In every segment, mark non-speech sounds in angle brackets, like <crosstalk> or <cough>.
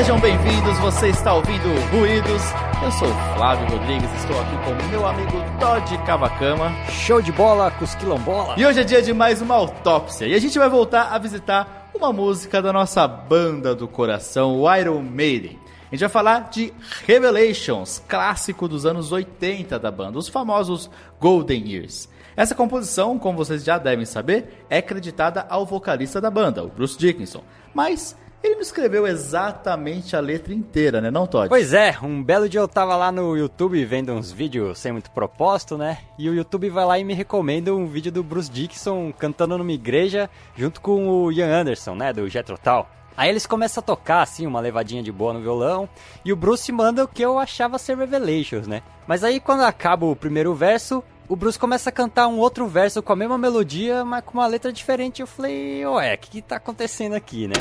Sejam bem-vindos, você está ouvindo Ruídos. Eu sou o Flávio Rodrigues, estou aqui com meu amigo Todd Cavacama. Show de bola, Cusquilombola. E hoje é dia de mais uma autópsia. E a gente vai voltar a visitar uma música da nossa banda do coração, o Iron Maiden. A gente vai falar de Revelations, clássico dos anos 80 da banda, os famosos Golden Years. Essa composição, como vocês já devem saber, é creditada ao vocalista da banda, o Bruce Dickinson. Mas ele não escreveu exatamente a letra inteira, né, não, Todd? Pois é, um belo dia eu tava lá no YouTube vendo uns vídeos sem muito propósito, né? E o YouTube vai lá e me recomenda um vídeo do Bruce Dickinson cantando numa igreja junto com o Ian Anderson, né, do Jethro Tull. Aí eles começam a tocar, assim, uma levadinha de boa no violão, e o Bruce manda o que eu achava ser Revelations, né? Mas aí quando acaba o primeiro verso, o Bruce começa a cantar um outro verso com a mesma melodia, mas com uma letra diferente. Eu falei, ué, o que, que tá acontecendo aqui, né?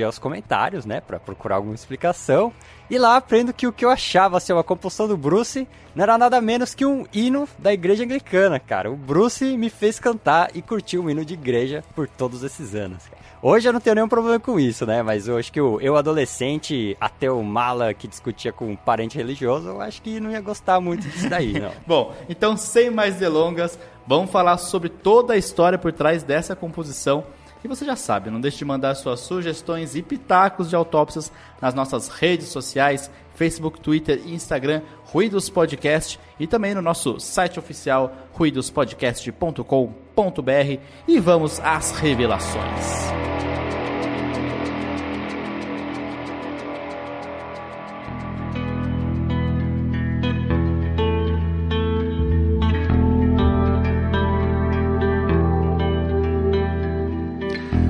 Dirigi aos comentários, né, para procurar alguma explicação. E lá aprendo que o que eu achava ser uma composição do Bruce não era nada menos que um hino da igreja anglicana, cara. O Bruce me fez cantar e curtir um hino de igreja por todos esses anos. Hoje eu não tenho nenhum problema com isso, né? Mas eu acho que eu, eu adolescente, até o mala que discutia com um parente religioso, eu acho que não ia gostar muito disso daí, não. <laughs> Bom, então sem mais delongas, vamos falar sobre toda a história por trás dessa composição e você já sabe, não deixe de mandar suas sugestões e pitacos de autópsias nas nossas redes sociais, Facebook, Twitter e Instagram, Ruídos Podcast, e também no nosso site oficial, ruidospodcast.com.br. E vamos às revelações.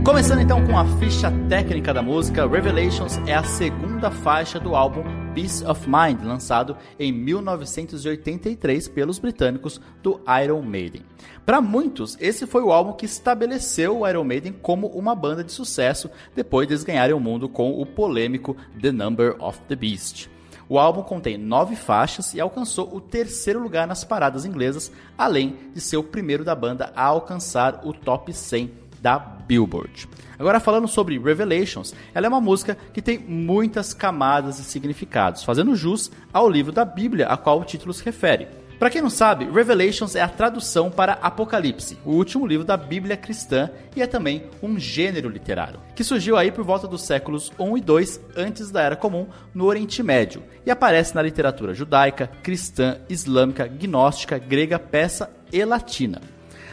Começando então com a ficha técnica da música, Revelations é a segunda faixa do álbum Peace of Mind, lançado em 1983 pelos britânicos do Iron Maiden. Para muitos, esse foi o álbum que estabeleceu o Iron Maiden como uma banda de sucesso depois de eles ganharem o mundo com o polêmico The Number of the Beast. O álbum contém nove faixas e alcançou o terceiro lugar nas paradas inglesas, além de ser o primeiro da banda a alcançar o top 100 da Billboard. Agora falando sobre Revelations, ela é uma música que tem muitas camadas e significados, fazendo jus ao livro da Bíblia a qual o título se refere. Para quem não sabe, Revelations é a tradução para Apocalipse, o último livro da Bíblia cristã e é também um gênero literário, que surgiu aí por volta dos séculos 1 e 2 antes da Era Comum no Oriente Médio e aparece na literatura judaica, cristã, islâmica, gnóstica, grega, persa e latina.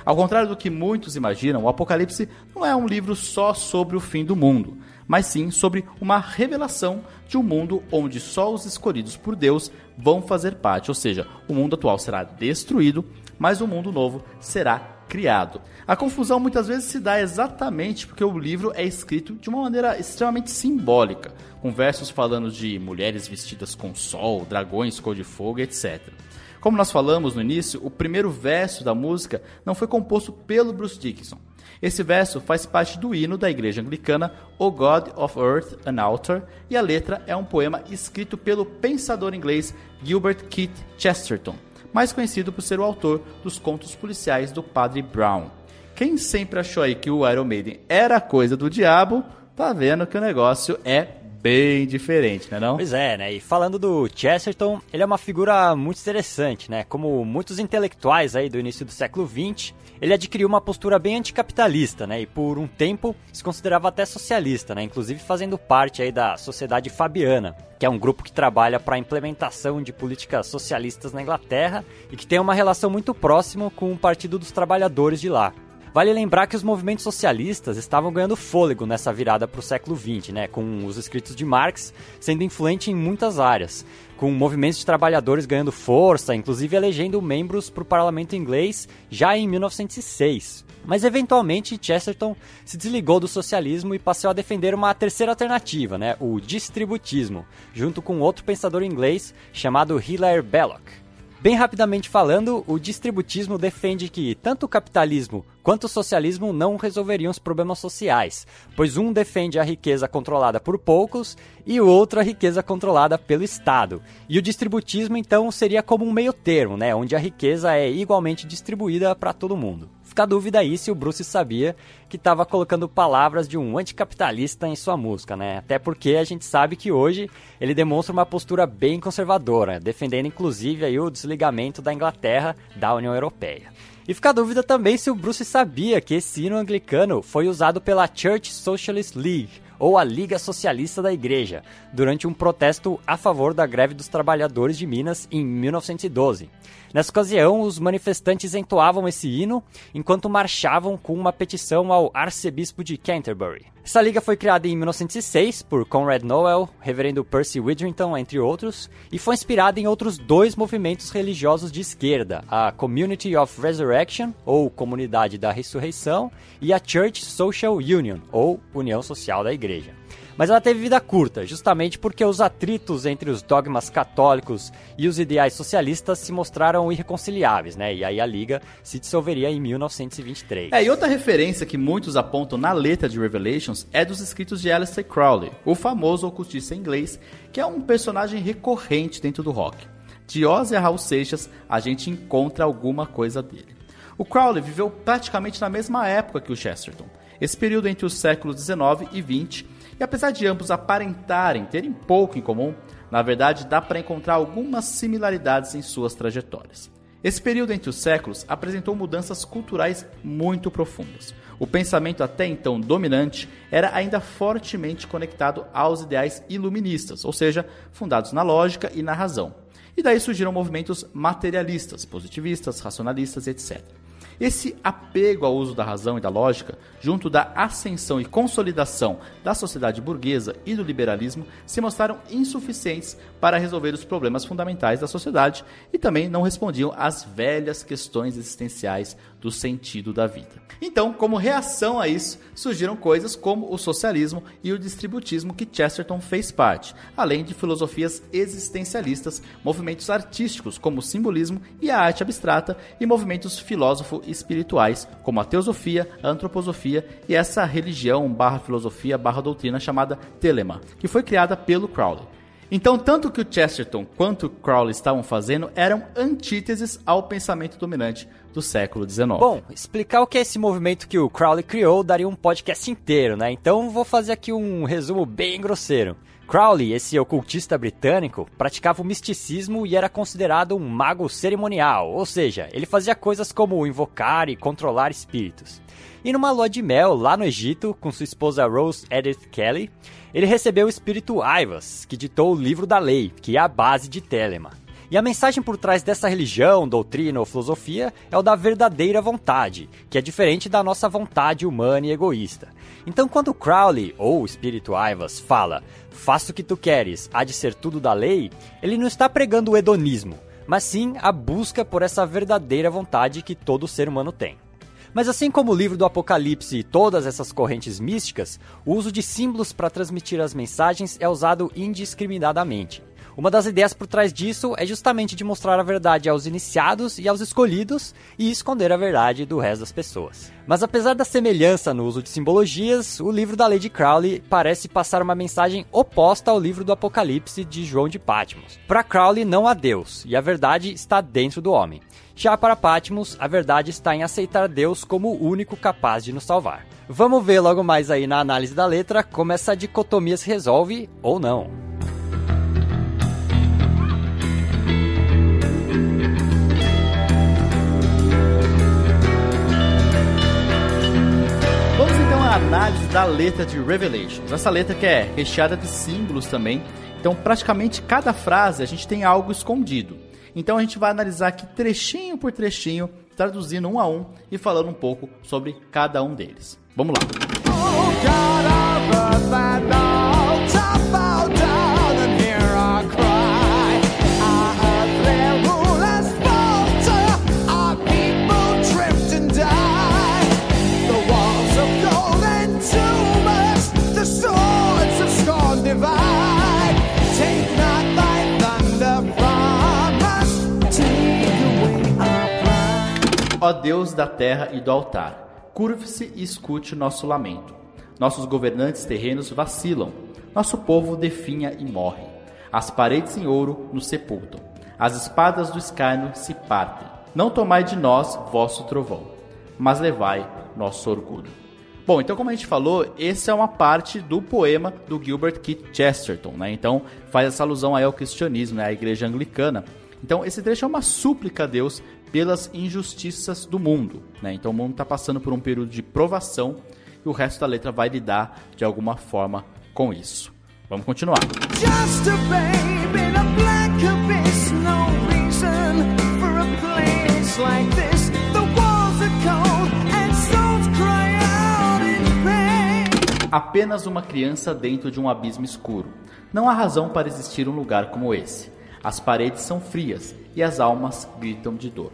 Ao contrário do que muitos imaginam, o Apocalipse não é um livro só sobre o fim do mundo, mas sim sobre uma revelação de um mundo onde só os escolhidos por Deus vão fazer parte, ou seja, o mundo atual será destruído, mas um mundo novo será criado. A confusão muitas vezes se dá exatamente porque o livro é escrito de uma maneira extremamente simbólica, com versos falando de mulheres vestidas com sol, dragões cor de fogo, etc. Como nós falamos no início, o primeiro verso da música não foi composto pelo Bruce Dickinson. Esse verso faz parte do hino da igreja anglicana O God of Earth an Altar e a letra é um poema escrito pelo pensador inglês Gilbert Keith Chesterton, mais conhecido por ser o autor dos contos policiais do Padre Brown. Quem sempre achou aí que o Iron Maiden era coisa do diabo, tá vendo que o negócio é bem diferente, né não? Pois é, né? E falando do Chesterton, ele é uma figura muito interessante, né? Como muitos intelectuais aí do início do século XX, ele adquiriu uma postura bem anticapitalista, né? E por um tempo se considerava até socialista, né? Inclusive fazendo parte aí da Sociedade Fabiana, que é um grupo que trabalha para a implementação de políticas socialistas na Inglaterra e que tem uma relação muito próxima com o Partido dos Trabalhadores de lá. Vale lembrar que os movimentos socialistas estavam ganhando fôlego nessa virada para o século XX, né, com os escritos de Marx sendo influente em muitas áreas, com movimentos de trabalhadores ganhando força, inclusive elegendo membros para o parlamento inglês já em 1906. Mas eventualmente Chesterton se desligou do socialismo e passou a defender uma terceira alternativa, né, o distributismo, junto com outro pensador inglês chamado Hilaire Belloc. Bem rapidamente falando, o distributismo defende que tanto o capitalismo quanto o socialismo não resolveria os problemas sociais, pois um defende a riqueza controlada por poucos e o outro a riqueza controlada pelo Estado. E o distributismo então seria como um meio termo, né, onde a riqueza é igualmente distribuída para todo mundo. Fica a dúvida aí se o Bruce sabia que estava colocando palavras de um anticapitalista em sua música, né? Até porque a gente sabe que hoje ele demonstra uma postura bem conservadora, defendendo inclusive aí o desligamento da Inglaterra da União Europeia. E fica a dúvida também se o Bruce sabia que esse hino anglicano foi usado pela Church Socialist League, ou a Liga Socialista da Igreja, durante um protesto a favor da greve dos trabalhadores de Minas em 1912. Nessa ocasião, os manifestantes entoavam esse hino enquanto marchavam com uma petição ao arcebispo de Canterbury. Essa liga foi criada em 1906 por Conrad Noel, reverendo Percy Widrington, entre outros, e foi inspirada em outros dois movimentos religiosos de esquerda, a Community of Resurrection, ou Comunidade da Ressurreição, e a Church Social Union, ou União Social da Igreja mas ela teve vida curta, justamente porque os atritos entre os dogmas católicos e os ideais socialistas se mostraram irreconciliáveis, né? E aí a liga se dissolveria em 1923. É, e outra referência que muitos apontam na letra de Revelations é dos escritos de Aleister Crowley, o famoso ocultista inglês, que é um personagem recorrente dentro do rock. De Ozzy a Raul Seixas, a gente encontra alguma coisa dele. O Crowley viveu praticamente na mesma época que o Chesterton. Esse período entre os séculos 19 e 20 e apesar de ambos aparentarem terem pouco em comum, na verdade dá para encontrar algumas similaridades em suas trajetórias. Esse período entre os séculos apresentou mudanças culturais muito profundas. O pensamento até então dominante era ainda fortemente conectado aos ideais iluministas, ou seja, fundados na lógica e na razão. E daí surgiram movimentos materialistas, positivistas, racionalistas, etc. Esse apego ao uso da razão e da lógica, junto da ascensão e consolidação da sociedade burguesa e do liberalismo, se mostraram insuficientes para resolver os problemas fundamentais da sociedade e também não respondiam às velhas questões existenciais do sentido da vida. Então, como reação a isso, surgiram coisas como o socialismo e o distributismo que Chesterton fez parte, além de filosofias existencialistas, movimentos artísticos como o simbolismo e a arte abstrata e movimentos filósofo-espirituais como a teosofia, a antroposofia e essa religião barra filosofia barra doutrina chamada Telema, que foi criada pelo Crowley. Então, tanto que o Chesterton quanto o Crowley estavam fazendo eram antíteses ao pensamento dominante do século XIX. Bom, explicar o que é esse movimento que o Crowley criou daria um podcast inteiro, né? Então vou fazer aqui um resumo bem grosseiro. Crowley, esse ocultista britânico, praticava o misticismo e era considerado um mago cerimonial, ou seja, ele fazia coisas como invocar e controlar espíritos. E numa lua de mel lá no Egito, com sua esposa Rose Edith Kelly, ele recebeu o espírito Aivas, que ditou o livro da lei, que é a base de Telema. E a mensagem por trás dessa religião, doutrina ou filosofia é o da verdadeira vontade, que é diferente da nossa vontade humana e egoísta. Então, quando Crowley, ou o espírito Aivas, fala faça o que tu queres, há de ser tudo da lei, ele não está pregando o hedonismo, mas sim a busca por essa verdadeira vontade que todo ser humano tem. Mas assim como o livro do Apocalipse e todas essas correntes místicas, o uso de símbolos para transmitir as mensagens é usado indiscriminadamente. Uma das ideias por trás disso é justamente de mostrar a verdade aos iniciados e aos escolhidos e esconder a verdade do resto das pessoas. Mas apesar da semelhança no uso de simbologias, o livro da Lady Crowley parece passar uma mensagem oposta ao livro do Apocalipse de João de Patmos. Para Crowley não há Deus e a verdade está dentro do homem. Já para Patmos, a verdade está em aceitar Deus como o único capaz de nos salvar. Vamos ver logo mais aí na análise da letra como essa dicotomia se resolve ou não. Análise da letra de Revelations. Essa letra que é recheada de símbolos também. Então, praticamente cada frase a gente tem algo escondido. Então, a gente vai analisar aqui trechinho por trechinho, traduzindo um a um e falando um pouco sobre cada um deles. Vamos lá. Ó Deus da terra e do altar, curve-se e escute nosso lamento. Nossos governantes terrenos vacilam, nosso povo definha e morre. As paredes em ouro nos sepultam, as espadas do escárnio se partem. Não tomai de nós vosso trovão, mas levai nosso orgulho. Bom, então como a gente falou, essa é uma parte do poema do Gilbert Keith Chesterton, né? Então faz essa alusão aí ao cristianismo, né? à igreja anglicana. Então esse trecho é uma súplica a Deus pelas injustiças do mundo, né? Então o mundo está passando por um período de provação e o resto da letra vai lidar de alguma forma com isso. Vamos continuar. Just a in a black abyss, no reason for a place like this. The walls are cold and souls cry out in pain. Apenas uma criança dentro de um abismo escuro. Não há razão para existir um lugar como esse. As paredes são frias e as almas gritam de dor.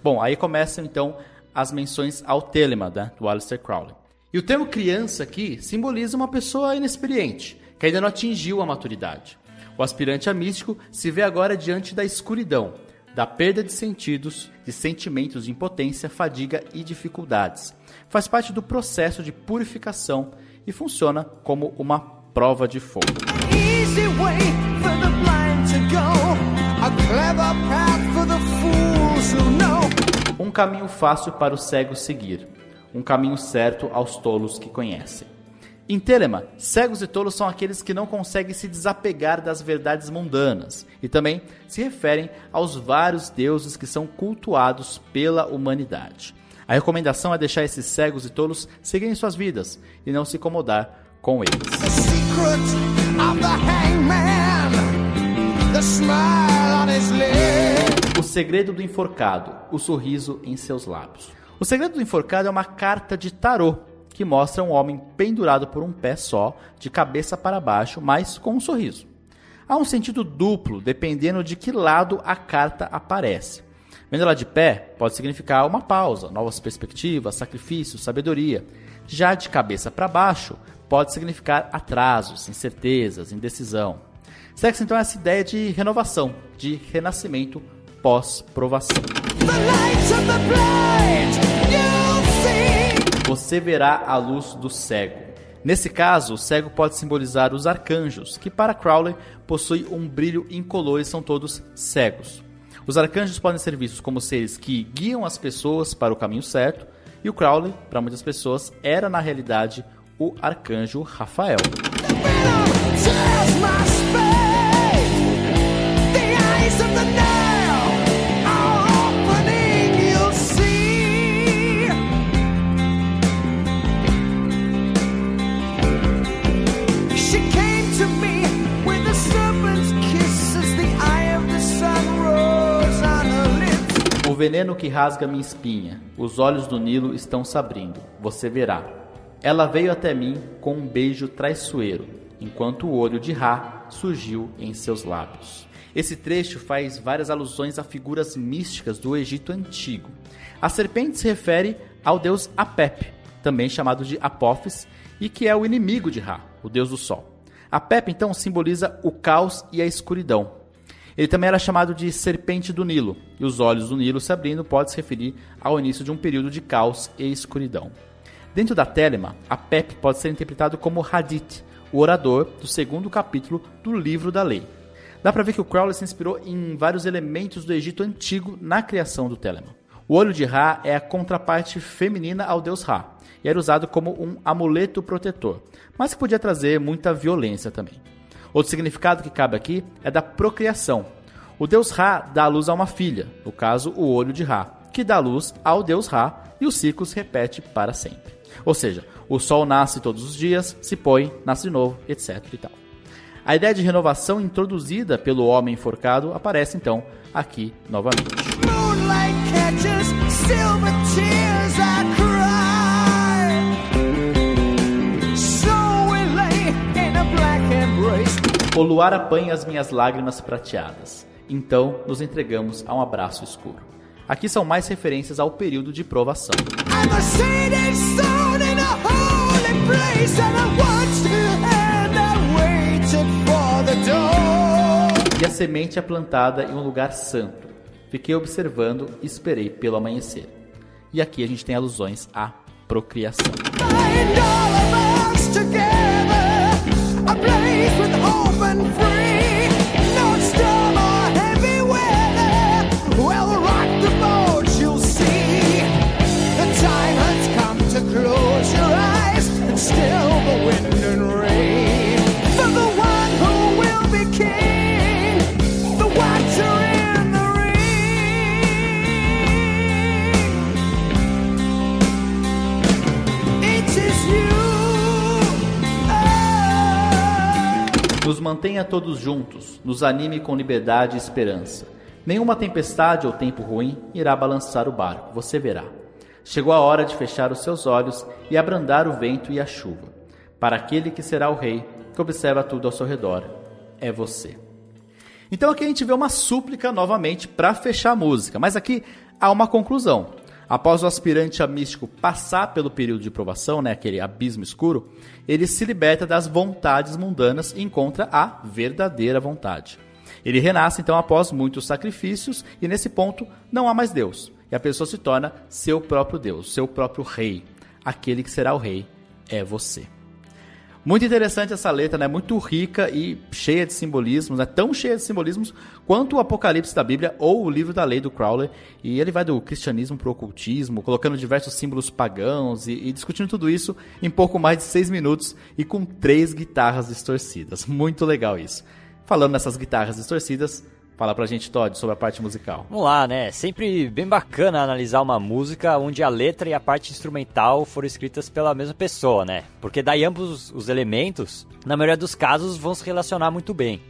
Bom, aí começam então as menções ao telema né, do Aleister Crowley. E o termo criança aqui simboliza uma pessoa inexperiente, que ainda não atingiu a maturidade. O aspirante a místico se vê agora diante da escuridão, da perda de sentidos, de sentimentos de impotência, fadiga e dificuldades. Faz parte do processo de purificação e funciona como uma prova de fogo. Um caminho fácil para o cego seguir um caminho certo aos tolos que conhecem. Em Telema, cegos e tolos são aqueles que não conseguem se desapegar das verdades mundanas e também se referem aos vários deuses que são cultuados pela humanidade. A recomendação é deixar esses cegos e tolos seguirem suas vidas e não se incomodar com eles. O segredo do enforcado, o sorriso em seus lábios. O segredo do enforcado é uma carta de tarô que mostra um homem pendurado por um pé só, de cabeça para baixo, mas com um sorriso. Há um sentido duplo, dependendo de que lado a carta aparece. Vendo ela de pé, pode significar uma pausa, novas perspectivas, sacrifício, sabedoria. Já de cabeça para baixo, pode significar atrasos, incertezas, indecisão. Sexo, então, é essa ideia de renovação, de renascimento pós-provação. Você verá a luz do cego. Nesse caso, o cego pode simbolizar os arcanjos, que para Crowley possuem um brilho incolor e são todos cegos. Os arcanjos podem ser vistos como seres que guiam as pessoas para o caminho certo, e o Crowley, para muitas pessoas, era na realidade o arcanjo Rafael. Veneno que rasga minha espinha, os olhos do Nilo estão se abrindo, você verá. Ela veio até mim com um beijo traiçoeiro, enquanto o olho de Ra surgiu em seus lábios. Esse trecho faz várias alusões a figuras místicas do Egito Antigo. A serpente se refere ao deus Apep, também chamado de Apophis, e que é o inimigo de Ra, o deus do sol. Apep então simboliza o caos e a escuridão, ele também era chamado de Serpente do Nilo, e os olhos do Nilo se abrindo pode se referir ao início de um período de caos e escuridão. Dentro da Telema, a Pep pode ser interpretado como Hadith, o orador do segundo capítulo do Livro da Lei. Dá para ver que o Crowley se inspirou em vários elementos do Egito antigo na criação do Telema. O olho de Ra é a contraparte feminina ao deus Ra, e era usado como um amuleto protetor, mas que podia trazer muita violência também. Outro significado que cabe aqui é da procriação. O deus Ra dá luz a uma filha, no caso, o olho de Ra, que dá luz ao deus Ra e o ciclo se repete para sempre. Ou seja, o sol nasce todos os dias, se põe, nasce de novo, etc. E tal. A ideia de renovação introduzida pelo homem enforcado aparece então aqui novamente. Moonlight catches silver tears O luar apanha as minhas lágrimas prateadas. Então nos entregamos a um abraço escuro. Aqui são mais referências ao período de provação. E a semente é plantada em um lugar santo. Fiquei observando e esperei pelo amanhecer. E aqui a gente tem alusões a procriação. Nos mantenha todos juntos, nos anime com liberdade e esperança. Nenhuma tempestade ou tempo ruim irá balançar o barco, você verá. Chegou a hora de fechar os seus olhos e abrandar o vento e a chuva. Para aquele que será o rei, que observa tudo ao seu redor, é você. Então aqui a gente vê uma súplica novamente para fechar a música, mas aqui há uma conclusão. Após o aspirante a místico passar pelo período de provação, né, aquele abismo escuro, ele se liberta das vontades mundanas e encontra a verdadeira vontade. Ele renasce então após muitos sacrifícios e nesse ponto não há mais Deus. E a pessoa se torna seu próprio Deus, seu próprio rei. Aquele que será o rei é você. Muito interessante essa letra, né? Muito rica e cheia de simbolismos, né? Tão cheia de simbolismos quanto o Apocalipse da Bíblia ou o livro da lei do Crowley. E ele vai do cristianismo para o ocultismo, colocando diversos símbolos pagãos e, e, discutindo tudo isso em pouco mais de seis minutos e com três guitarras distorcidas. Muito legal isso. Falando nessas guitarras distorcidas, Fala pra gente, Todd, sobre a parte musical. Vamos lá, né? Sempre bem bacana analisar uma música onde a letra e a parte instrumental foram escritas pela mesma pessoa, né? Porque daí ambos os elementos, na maioria dos casos, vão se relacionar muito bem.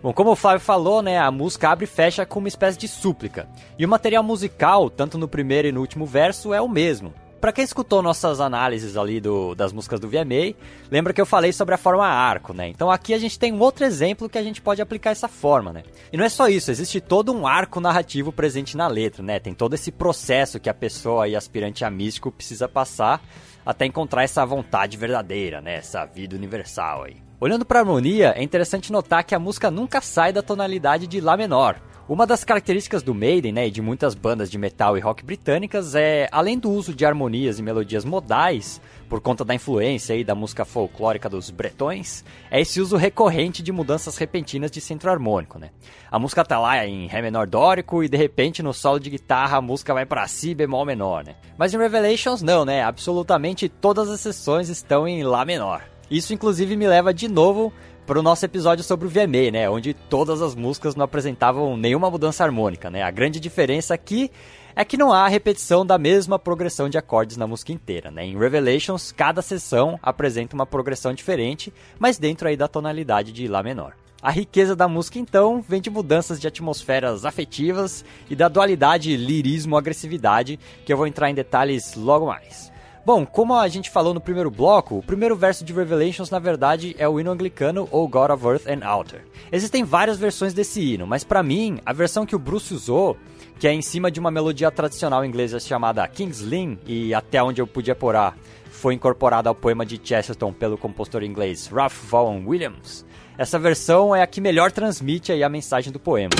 Bom, como o Flávio falou, né, a música abre e fecha com uma espécie de súplica. E o material musical, tanto no primeiro e no último verso, é o mesmo. Para quem escutou nossas análises ali do, das músicas do VMA, lembra que eu falei sobre a forma arco, né? Então aqui a gente tem um outro exemplo que a gente pode aplicar essa forma, né? E não é só isso, existe todo um arco narrativo presente na letra, né? Tem todo esse processo que a pessoa e aspirante a místico precisa passar até encontrar essa vontade verdadeira, né? Essa vida universal aí. Olhando para a harmonia, é interessante notar que a música nunca sai da tonalidade de Lá menor, uma das características do Maiden, né, e de muitas bandas de metal e rock britânicas é, além do uso de harmonias e melodias modais, por conta da influência aí da música folclórica dos bretões, é esse uso recorrente de mudanças repentinas de centro harmônico, né? A música tá lá em ré menor dórico e de repente no solo de guitarra a música vai para si bemol menor, né? Mas em Revelations não, né? Absolutamente todas as sessões estão em lá menor. Isso inclusive me leva de novo para o nosso episódio sobre o VMA, né, onde todas as músicas não apresentavam nenhuma mudança harmônica, né? A grande diferença aqui é que não há repetição da mesma progressão de acordes na música inteira, né? Em Revelations, cada sessão apresenta uma progressão diferente, mas dentro aí da tonalidade de lá menor. A riqueza da música, então, vem de mudanças de atmosferas afetivas e da dualidade lirismo-agressividade, que eu vou entrar em detalhes logo mais. Bom, como a gente falou no primeiro bloco, o primeiro verso de Revelations na verdade é o hino anglicano ou God of Earth and Altar. Existem várias versões desse hino, mas para mim, a versão que o Bruce usou, que é em cima de uma melodia tradicional inglesa chamada King's Lynn, e até onde eu pude apurar, foi incorporada ao poema de Chesterton pelo compositor inglês Ralph Vaughan Williams. Essa versão é a que melhor transmite a mensagem do poema.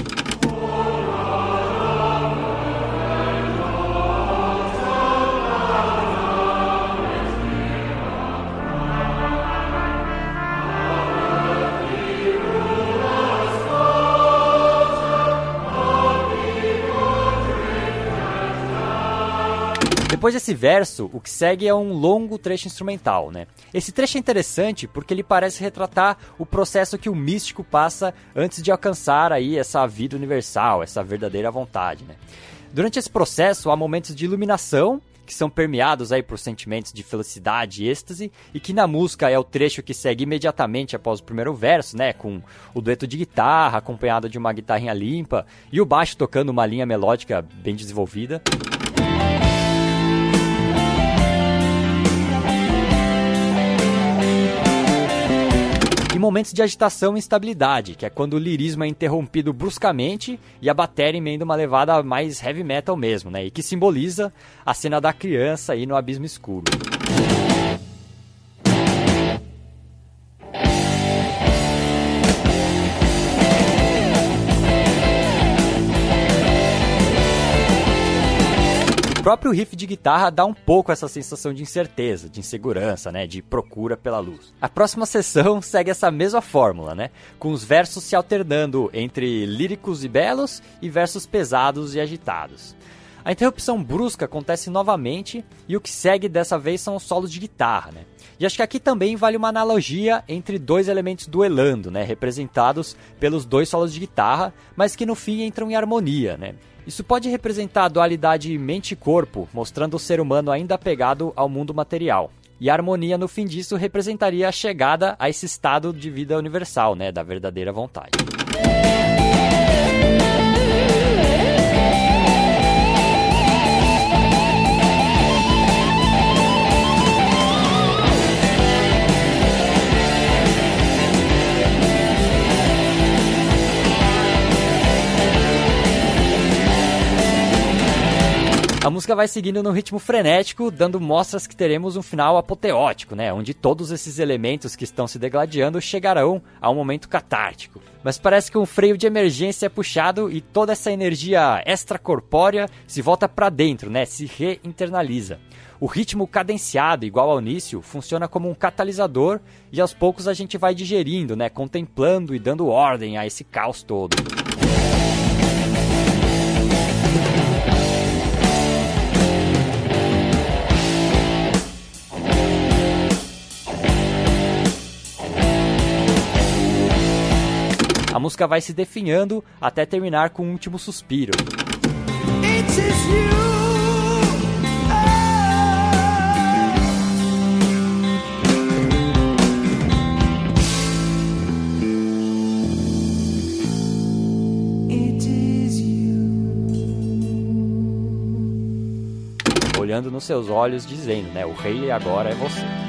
Depois desse verso, o que segue é um longo trecho instrumental, né? Esse trecho é interessante porque ele parece retratar o processo que o místico passa antes de alcançar aí essa vida universal, essa verdadeira vontade, né? Durante esse processo há momentos de iluminação que são permeados aí por sentimentos de felicidade e êxtase, e que na música é o trecho que segue imediatamente após o primeiro verso, né, com o dueto de guitarra acompanhado de uma guitarrinha limpa e o baixo tocando uma linha melódica bem desenvolvida. E momentos de agitação e instabilidade, que é quando o lirismo é interrompido bruscamente e a bateria emenda uma levada mais heavy metal mesmo, né? E que simboliza a cena da criança aí no abismo escuro. Próprio riff de guitarra dá um pouco essa sensação de incerteza, de insegurança, né, de procura pela luz. A próxima sessão segue essa mesma fórmula, né, com os versos se alternando entre líricos e belos e versos pesados e agitados. A interrupção brusca acontece novamente e o que segue dessa vez são os solos de guitarra, né? E acho que aqui também vale uma analogia entre dois elementos duelando, né? Representados pelos dois solos de guitarra, mas que no fim entram em harmonia, né? Isso pode representar a dualidade mente e corpo, mostrando o ser humano ainda apegado ao mundo material. E a harmonia no fim disso representaria a chegada a esse estado de vida universal, né, da verdadeira vontade. Música vai seguindo no ritmo frenético, dando mostras que teremos um final apoteótico, né? Onde todos esses elementos que estão se degladiando chegarão a um momento catártico. Mas parece que um freio de emergência é puxado e toda essa energia extracorpórea se volta para dentro, né? Se reinternaliza. O ritmo cadenciado, igual ao início, funciona como um catalisador e aos poucos a gente vai digerindo, né? Contemplando e dando ordem a esse caos todo. Música vai se definhando até terminar com um último suspiro. Olhando nos seus olhos, dizendo, né? O rei agora é você.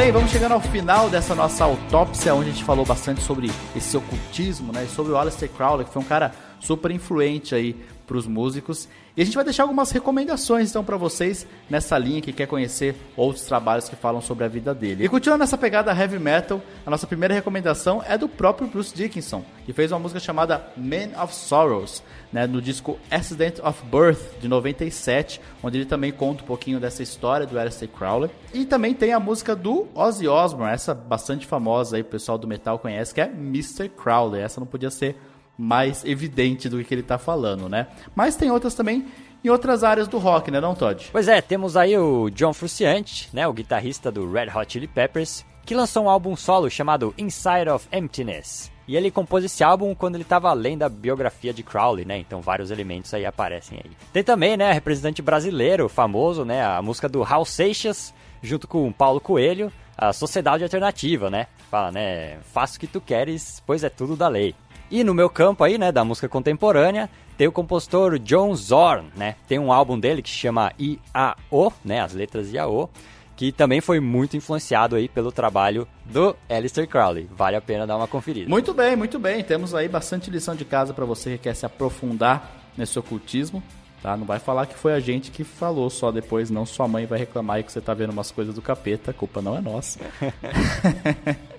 Bem, vamos chegando ao final dessa nossa autópsia, onde a gente falou bastante sobre esse ocultismo, né? E sobre o Aleister Crowley, que foi um cara super influente aí para os músicos. E a gente vai deixar algumas recomendações então para vocês nessa linha que quer conhecer outros trabalhos que falam sobre a vida dele. E continuando nessa pegada heavy metal, a nossa primeira recomendação é do próprio Bruce Dickinson, que fez uma música chamada Man of Sorrows, né, no disco Accident of Birth de 97, onde ele também conta um pouquinho dessa história do Aleister Crowley. E também tem a música do Ozzy Osbourne, essa bastante famosa aí, o pessoal do metal conhece, que é Mr. Crowley. Essa não podia ser mais evidente do que ele está falando, né? Mas tem outras também em outras áreas do rock, né, não, Todd? Pois é, temos aí o John Frusciante, né, o guitarrista do Red Hot Chili Peppers, que lançou um álbum solo chamado Inside of Emptiness. E ele compôs esse álbum quando ele estava além da biografia de Crowley, né? Então vários elementos aí aparecem aí. Tem também, né, representante brasileiro famoso, né, a música do Raul Seixas, junto com Paulo Coelho, a Sociedade Alternativa, né? Fala, né, faça o que tu queres, pois é tudo da lei. E no meu campo aí, né, da música contemporânea, tem o compositor John Zorn, né? Tem um álbum dele que se chama IAO, né, as letras IAO, que também foi muito influenciado aí pelo trabalho do Alistair Crowley. Vale a pena dar uma conferida. Muito bem, muito bem. Temos aí bastante lição de casa para você que quer se aprofundar nesse ocultismo. Tá? Não vai falar que foi a gente que falou só depois, não sua mãe vai reclamar aí que você tá vendo umas coisas do capeta, a culpa não é nossa. <laughs>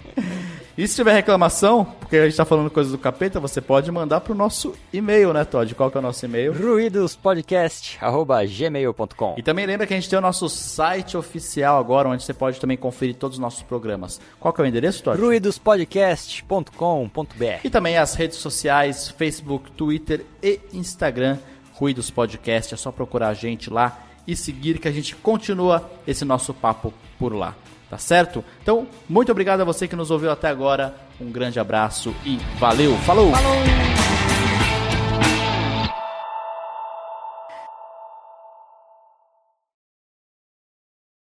E se tiver reclamação, porque a gente está falando coisas do capeta, você pode mandar para o nosso e-mail, né, Todd? Qual que é o nosso e-mail? ruidospodcast.gmail.com E também lembra que a gente tem o nosso site oficial agora, onde você pode também conferir todos os nossos programas. Qual que é o endereço, Todd? ruidospodcast.com.br E também as redes sociais, Facebook, Twitter e Instagram, Ruídos Podcast. É só procurar a gente lá e seguir que a gente continua esse nosso papo por lá. Tá certo? Então, muito obrigado a você que nos ouviu até agora. Um grande abraço e valeu. Falou! Falou!